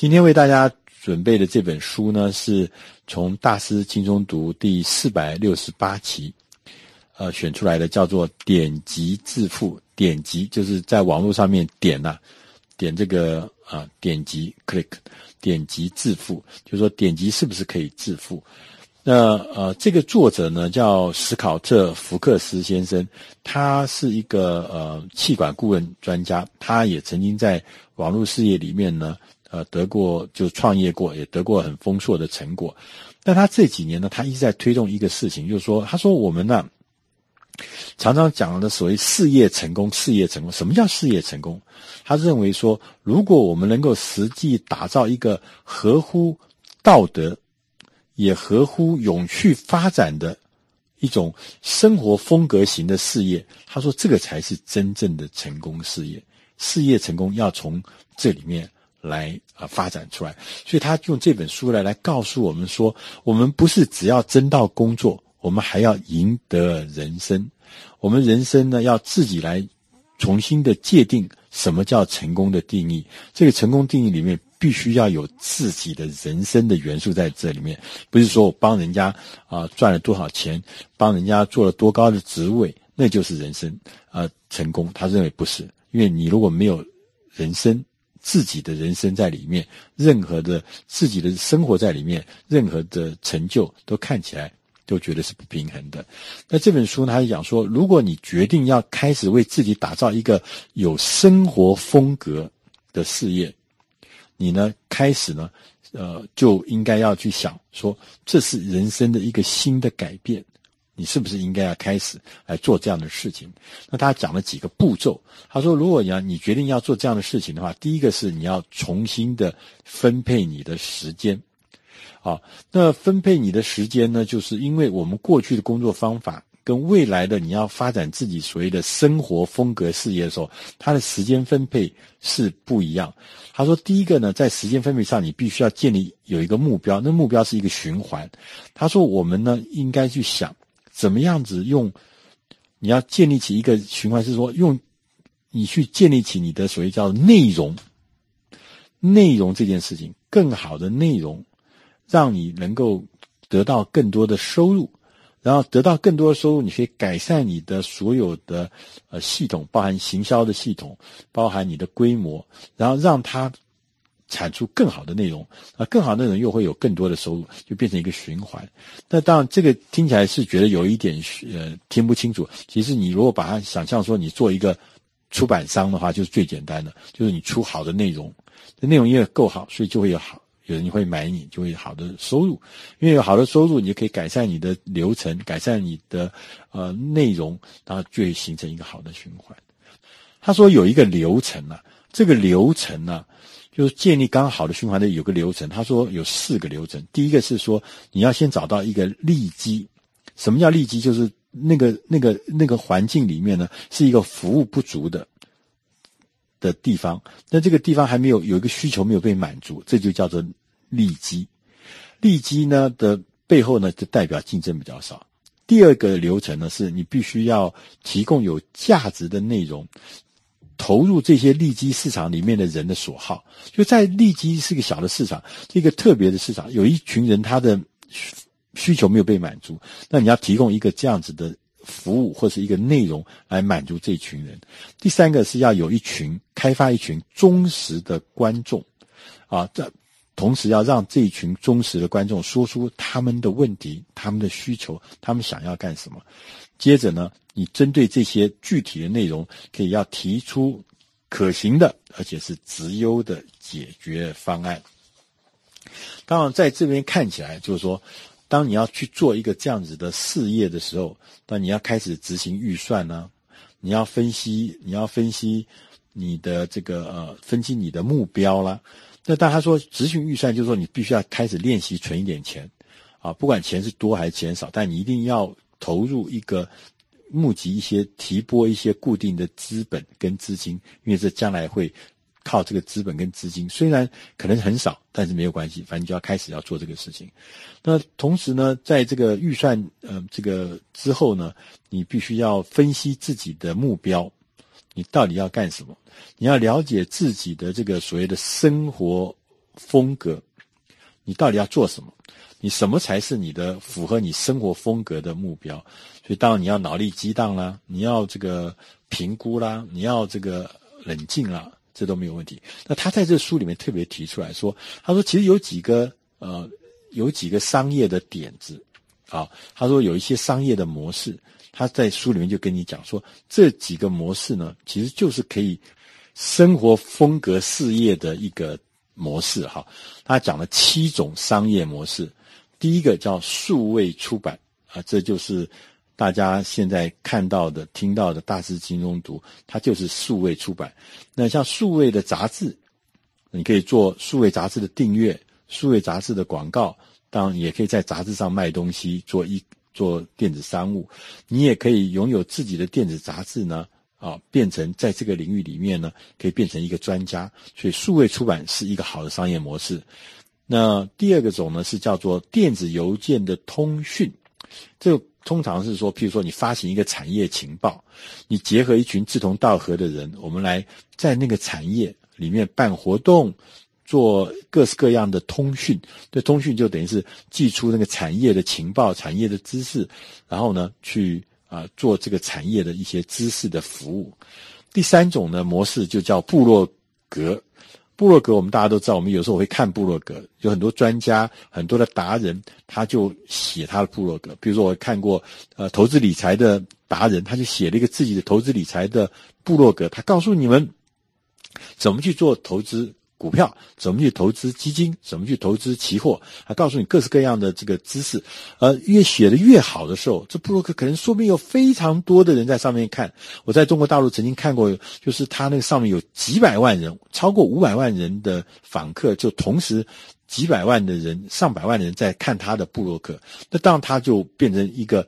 今天为大家准备的这本书呢，是从大师轻松读第四百六十八期，呃，选出来的，叫做“点击致富”。点击就是在网络上面点呐、点这个啊、呃，点击 click，点击致富，就是说点击是不是可以致富？那呃，这个作者呢叫史考特·福克斯先生，他是一个呃气管顾问专家，他也曾经在网络事业里面呢，呃，得过就创业过，也得过很丰硕的成果。但他这几年呢，他一直在推动一个事情，就是说，他说我们呢常常讲的所谓事业成功，事业成功，什么叫事业成功？他认为说，如果我们能够实际打造一个合乎道德。也合乎永续发展的一种生活风格型的事业，他说这个才是真正的成功事业。事业成功要从这里面来啊发展出来，所以他用这本书来来告诉我们说，我们不是只要争到工作，我们还要赢得人生。我们人生呢，要自己来重新的界定什么叫成功的定义。这个成功定义里面。必须要有自己的人生的元素在这里面，不是说我帮人家啊赚了多少钱，帮人家做了多高的职位，那就是人生啊成功。他认为不是，因为你如果没有人生自己的人生在里面，任何的自己的生活在里面，任何的成就都看起来都觉得是不平衡的。那这本书呢，他讲说，如果你决定要开始为自己打造一个有生活风格的事业。你呢，开始呢，呃，就应该要去想说，这是人生的一个新的改变，你是不是应该要开始来做这样的事情？那他讲了几个步骤，他说，如果你要你决定要做这样的事情的话，第一个是你要重新的分配你的时间，啊，那分配你的时间呢，就是因为我们过去的工作方法。跟未来的你要发展自己所谓的生活风格事业的时候，他的时间分配是不一样。他说，第一个呢，在时间分配上，你必须要建立有一个目标，那目标是一个循环。他说，我们呢应该去想怎么样子用，你要建立起一个循环，是说用你去建立起你的所谓叫内容，内容这件事情，更好的内容，让你能够得到更多的收入。然后得到更多的收入，你可以改善你的所有的呃系统，包含行销的系统，包含你的规模，然后让它产出更好的内容，啊，更好的内容又会有更多的收入，就变成一个循环。那当然，这个听起来是觉得有一点呃听不清楚。其实你如果把它想象说你做一个出版商的话，就是最简单的，就是你出好的内容，这内容因为够好，所以就会有好。有人会买你，就会有好的收入，因为有好的收入，你就可以改善你的流程，改善你的呃内容，然后就会形成一个好的循环。他说有一个流程啊，这个流程呢、就是建立刚好的循环的有个流程。他说有四个流程，第一个是说你要先找到一个利基，什么叫利基？就是那个那个那个环境里面呢，是一个服务不足的。的地方，那这个地方还没有有一个需求没有被满足，这就叫做利基。利基呢的背后呢，就代表竞争比较少。第二个流程呢，是你必须要提供有价值的内容，投入这些利基市场里面的人的所好。就在利基是个小的市场，一个特别的市场，有一群人他的需求没有被满足，那你要提供一个这样子的。服务或是一个内容来满足这群人。第三个是要有一群开发一群忠实的观众，啊，这同时要让这一群忠实的观众说出他们的问题、他们的需求、他们想要干什么。接着呢，你针对这些具体的内容，可以要提出可行的而且是直优的解决方案。当然，在这边看起来就是说。当你要去做一个这样子的事业的时候，那你要开始执行预算呢？你要分析，你要分析你的这个呃，分析你的目标啦。那当他说执行预算，就是说你必须要开始练习存一点钱啊，不管钱是多还是钱少，但你一定要投入一个募集一些提拨一些固定的资本跟资金，因为这将来会。靠这个资本跟资金，虽然可能很少，但是没有关系，反正就要开始要做这个事情。那同时呢，在这个预算呃这个之后呢，你必须要分析自己的目标，你到底要干什么？你要了解自己的这个所谓的生活风格，你到底要做什么？你什么才是你的符合你生活风格的目标？所以当然你要脑力激荡啦，你要这个评估啦，你要这个冷静啦，这都没有问题。那他在这书里面特别提出来说，他说其实有几个呃有几个商业的点子啊，他说有一些商业的模式，他在书里面就跟你讲说，这几个模式呢，其实就是可以生活风格事业的一个模式哈。他讲了七种商业模式。第一个叫数位出版啊，这就是大家现在看到的、听到的《大师轻松读》，它就是数位出版。那像数位的杂志，你可以做数位杂志的订阅、数位杂志的广告，当然也可以在杂志上卖东西，做一做电子商务。你也可以拥有自己的电子杂志呢，啊，变成在这个领域里面呢，可以变成一个专家。所以，数位出版是一个好的商业模式。那第二个种呢，是叫做电子邮件的通讯，这通常是说，譬如说你发行一个产业情报，你结合一群志同道合的人，我们来在那个产业里面办活动，做各式各样的通讯。这通讯就等于是寄出那个产业的情报、产业的知识，然后呢，去啊做这个产业的一些知识的服务。第三种呢模式就叫部落格。部落格，我们大家都知道，我们有时候会看部落格，有很多专家、很多的达人，他就写他的部落格。比如说，我看过呃投资理财的达人，他就写了一个自己的投资理财的部落格，他告诉你们怎么去做投资。股票怎么去投资基金？怎么去投资期货？还告诉你各式各样的这个知识。呃，越写的越好的时候，这布洛克可能说不定有非常多的人在上面看。我在中国大陆曾经看过，就是他那个上面有几百万人，超过五百万人的访客，就同时几百万的人、上百万的人在看他的布洛克。那当他就变成一个。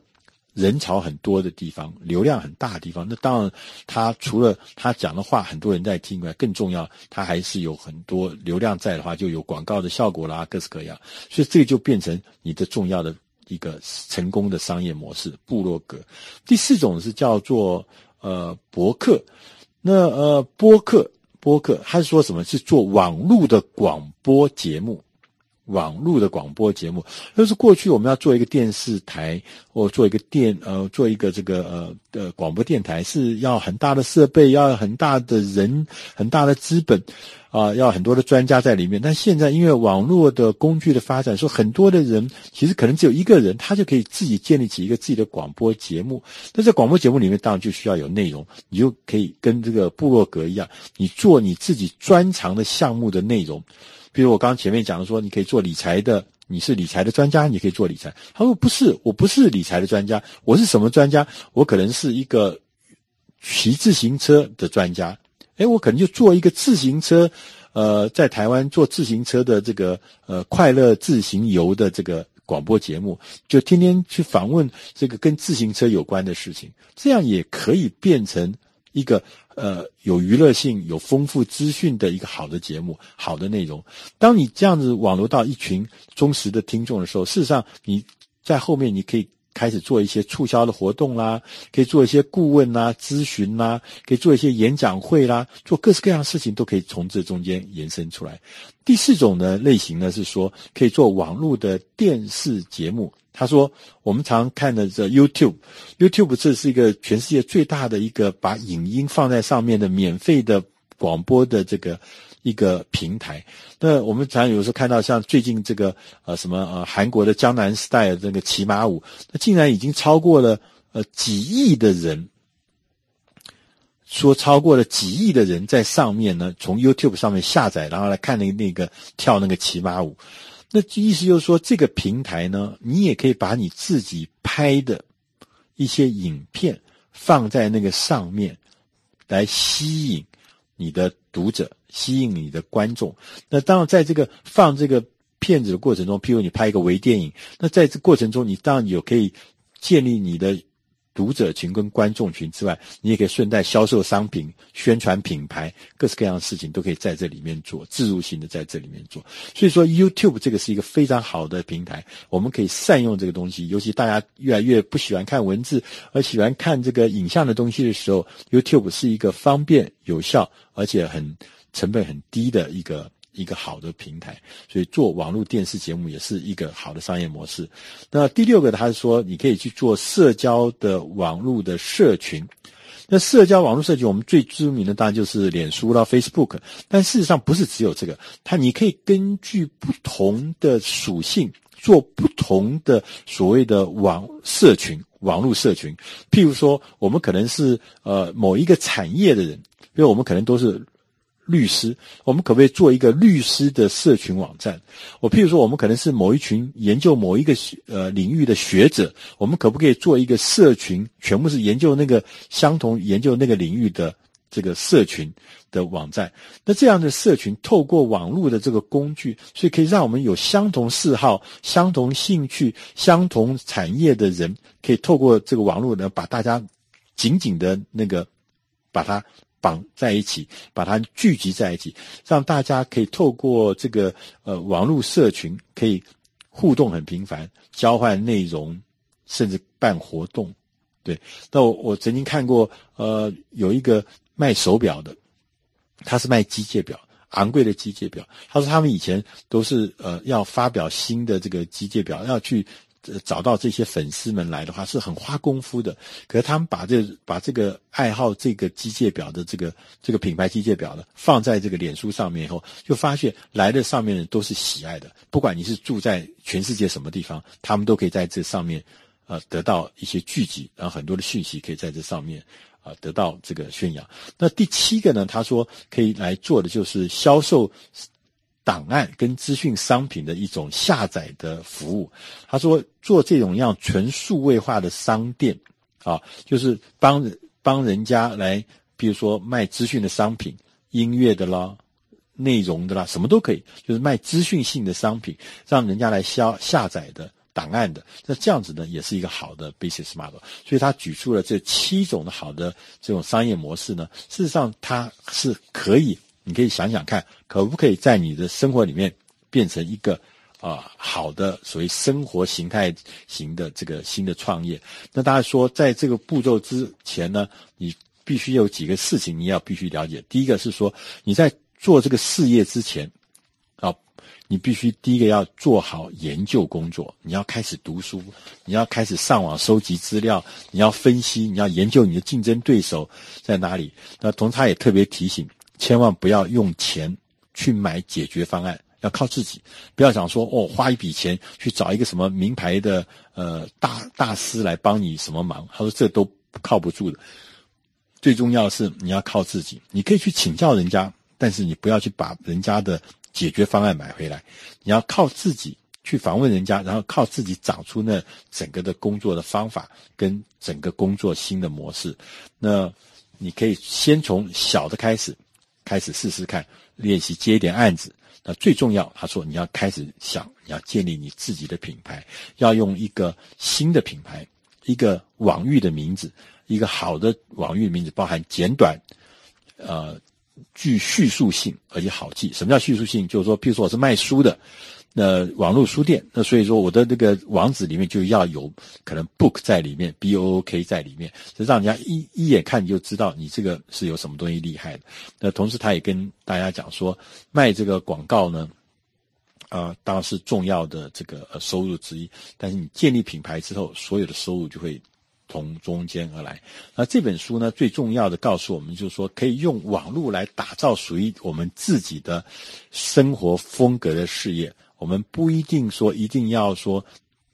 人潮很多的地方，流量很大的地方，那当然，他除了他讲的话很多人在听以外，更重要，他还是有很多流量在的话，就有广告的效果啦，各式各样，所以这个就变成你的重要的一个成功的商业模式。部落格，第四种是叫做呃博客，那呃播客播客，他是说什么？是做网络的广播节目。网络的广播节目，就是过去我们要做一个电视台或做一个电呃做一个这个呃的广播电台，是要很大的设备，要很大的人，很大的资本啊、要很多的专家在里面。但现在因为网络的工具的发展，说很多的人其实可能只有一个人，他就可以自己建立起一个自己的广播节目。那在广播节目里面，当然就需要有内容，你就可以跟这个部落格一样，你做你自己专长的项目的内容。比如我刚刚前面讲的说，你可以做理财的，你是理财的专家，你可以做理财。他说不是，我不是理财的专家，我是什么专家？我可能是一个骑自行车的专家。诶，我可能就做一个自行车，呃，在台湾做自行车的这个呃快乐自行游的这个广播节目，就天天去访问这个跟自行车有关的事情，这样也可以变成一个。呃，有娱乐性、有丰富资讯的一个好的节目、好的内容。当你这样子网罗到一群忠实的听众的时候，事实上你在后面你可以开始做一些促销的活动啦，可以做一些顾问啦、咨询啦，可以做一些演讲会啦，做各式各样的事情都可以从这中间延伸出来。第四种呢类型呢是说可以做网络的电视节目。他说：“我们常看的这 YouTube，YouTube 这是一个全世界最大的一个把影音放在上面的免费的广播的这个一个平台。那我们常有时候看到像最近这个呃什么呃韩国的江南 Style 这个骑马舞，那竟然已经超过了呃几亿的人，说超过了几亿的人在上面呢，从 YouTube 上面下载，然后来看那那个跳那个骑马舞。”那意思就是说，这个平台呢，你也可以把你自己拍的一些影片放在那个上面，来吸引你的读者，吸引你的观众。那当然，在这个放这个片子的过程中，譬如你拍一个微电影，那在这过程中，你当然有可以建立你的。读者群跟观众群之外，你也可以顺带销售商品、宣传品牌，各式各样的事情都可以在这里面做，自如性的在这里面做。所以说，YouTube 这个是一个非常好的平台，我们可以善用这个东西。尤其大家越来越不喜欢看文字，而喜欢看这个影像的东西的时候，YouTube 是一个方便、有效而且很成本很低的一个一个好的平台，所以做网络电视节目也是一个好的商业模式。那第六个，他是说你可以去做社交的网络的社群。那社交网络社群，我们最知名的当然就是脸书啦、Facebook，但事实上不是只有这个，它你可以根据不同的属性做不同的所谓的网社群、网络社群。譬如说，我们可能是呃某一个产业的人，因为我们可能都是。律师，我们可不可以做一个律师的社群网站？我譬如说，我们可能是某一群研究某一个呃领域的学者，我们可不可以做一个社群，全部是研究那个相同研究那个领域的这个社群的网站？那这样的社群透过网络的这个工具，所以可以让我们有相同嗜好、相同兴趣、相同产业的人，可以透过这个网络呢，把大家紧紧的那个把它。绑在一起，把它聚集在一起，让大家可以透过这个呃网络社群，可以互动很频繁，交换内容，甚至办活动。对，那我我曾经看过，呃，有一个卖手表的，他是卖机械表，昂贵的机械表。他说他们以前都是呃要发表新的这个机械表，要去。找到这些粉丝们来的话是很花功夫的，可是他们把这把这个爱好这个机械表的这个这个品牌机械表呢，放在这个脸书上面以后，就发现来的上面的都是喜爱的，不管你是住在全世界什么地方，他们都可以在这上面呃得到一些聚集，然后很多的讯息可以在这上面啊、得到这个宣扬。那第七个呢，他说可以来做的就是销售。档案跟资讯商品的一种下载的服务，他说做这种样纯数位化的商店啊，就是帮帮人家来，比如说卖资讯的商品、音乐的啦、内容的啦，什么都可以，就是卖资讯性的商品，让人家来销下载的档案的。那这样子呢，也是一个好的 business model。所以他举出了这七种的好的这种商业模式呢，事实上它是可以。你可以想想看，可不可以在你的生活里面变成一个啊、好的所谓生活形态型的这个新的创业？那大家说，在这个步骤之前呢，你必须有几个事情你要必须了解。第一个是说，你在做这个事业之前啊，你必须第一个要做好研究工作，你要开始读书，你要开始上网收集资料，你要分析，你要研究你的竞争对手在哪里。那同时他也特别提醒。千万不要用钱去买解决方案，要靠自己。不要想说哦，花一笔钱去找一个什么名牌的呃大大师来帮你什么忙。他说这都靠不住的。最重要是你要靠自己。你可以去请教人家，但是你不要去把人家的解决方案买回来。你要靠自己去访问人家，然后靠自己找出那整个的工作的方法跟整个工作新的模式。那你可以先从小的开始。开始试试看，练习接一点案子。那最重要，他说你要开始想，你要建立你自己的品牌，要用一个新的品牌，一个网域的名字，一个好的网域的名字，包含简短，呃，具叙述性，而且好记。什么叫叙述性？就是说，譬如说我是卖书的。那网络书店，那所以说我的这个网址里面就要有可能 book 在里面，b o o k 在里面，就让人家一一眼看你就知道你这个是有什么东西厉害的。那同时他也跟大家讲说，卖这个广告呢，啊、当然是重要的这个呃收入之一，但是你建立品牌之后，所有的收入就会从中间而来。那这本书呢，最重要的告诉我们就是说，可以用网络来打造属于我们自己的生活风格的事业。我们不一定说一定要说，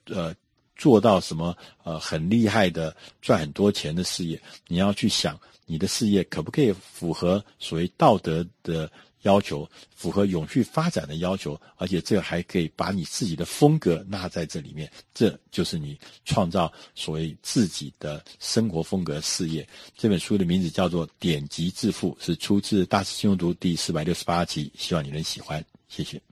呃，做到什么呃很厉害的赚很多钱的事业。你要去想，你的事业可不可以符合所谓道德的要求，符合永续发展的要求，而且这还可以把你自己的风格纳在这里面。这就是你创造所谓自己的生活风格事业。这本书的名字叫做《典籍致富》，是出自《大师轻松读》第四百六十八集。希望你能喜欢，谢谢。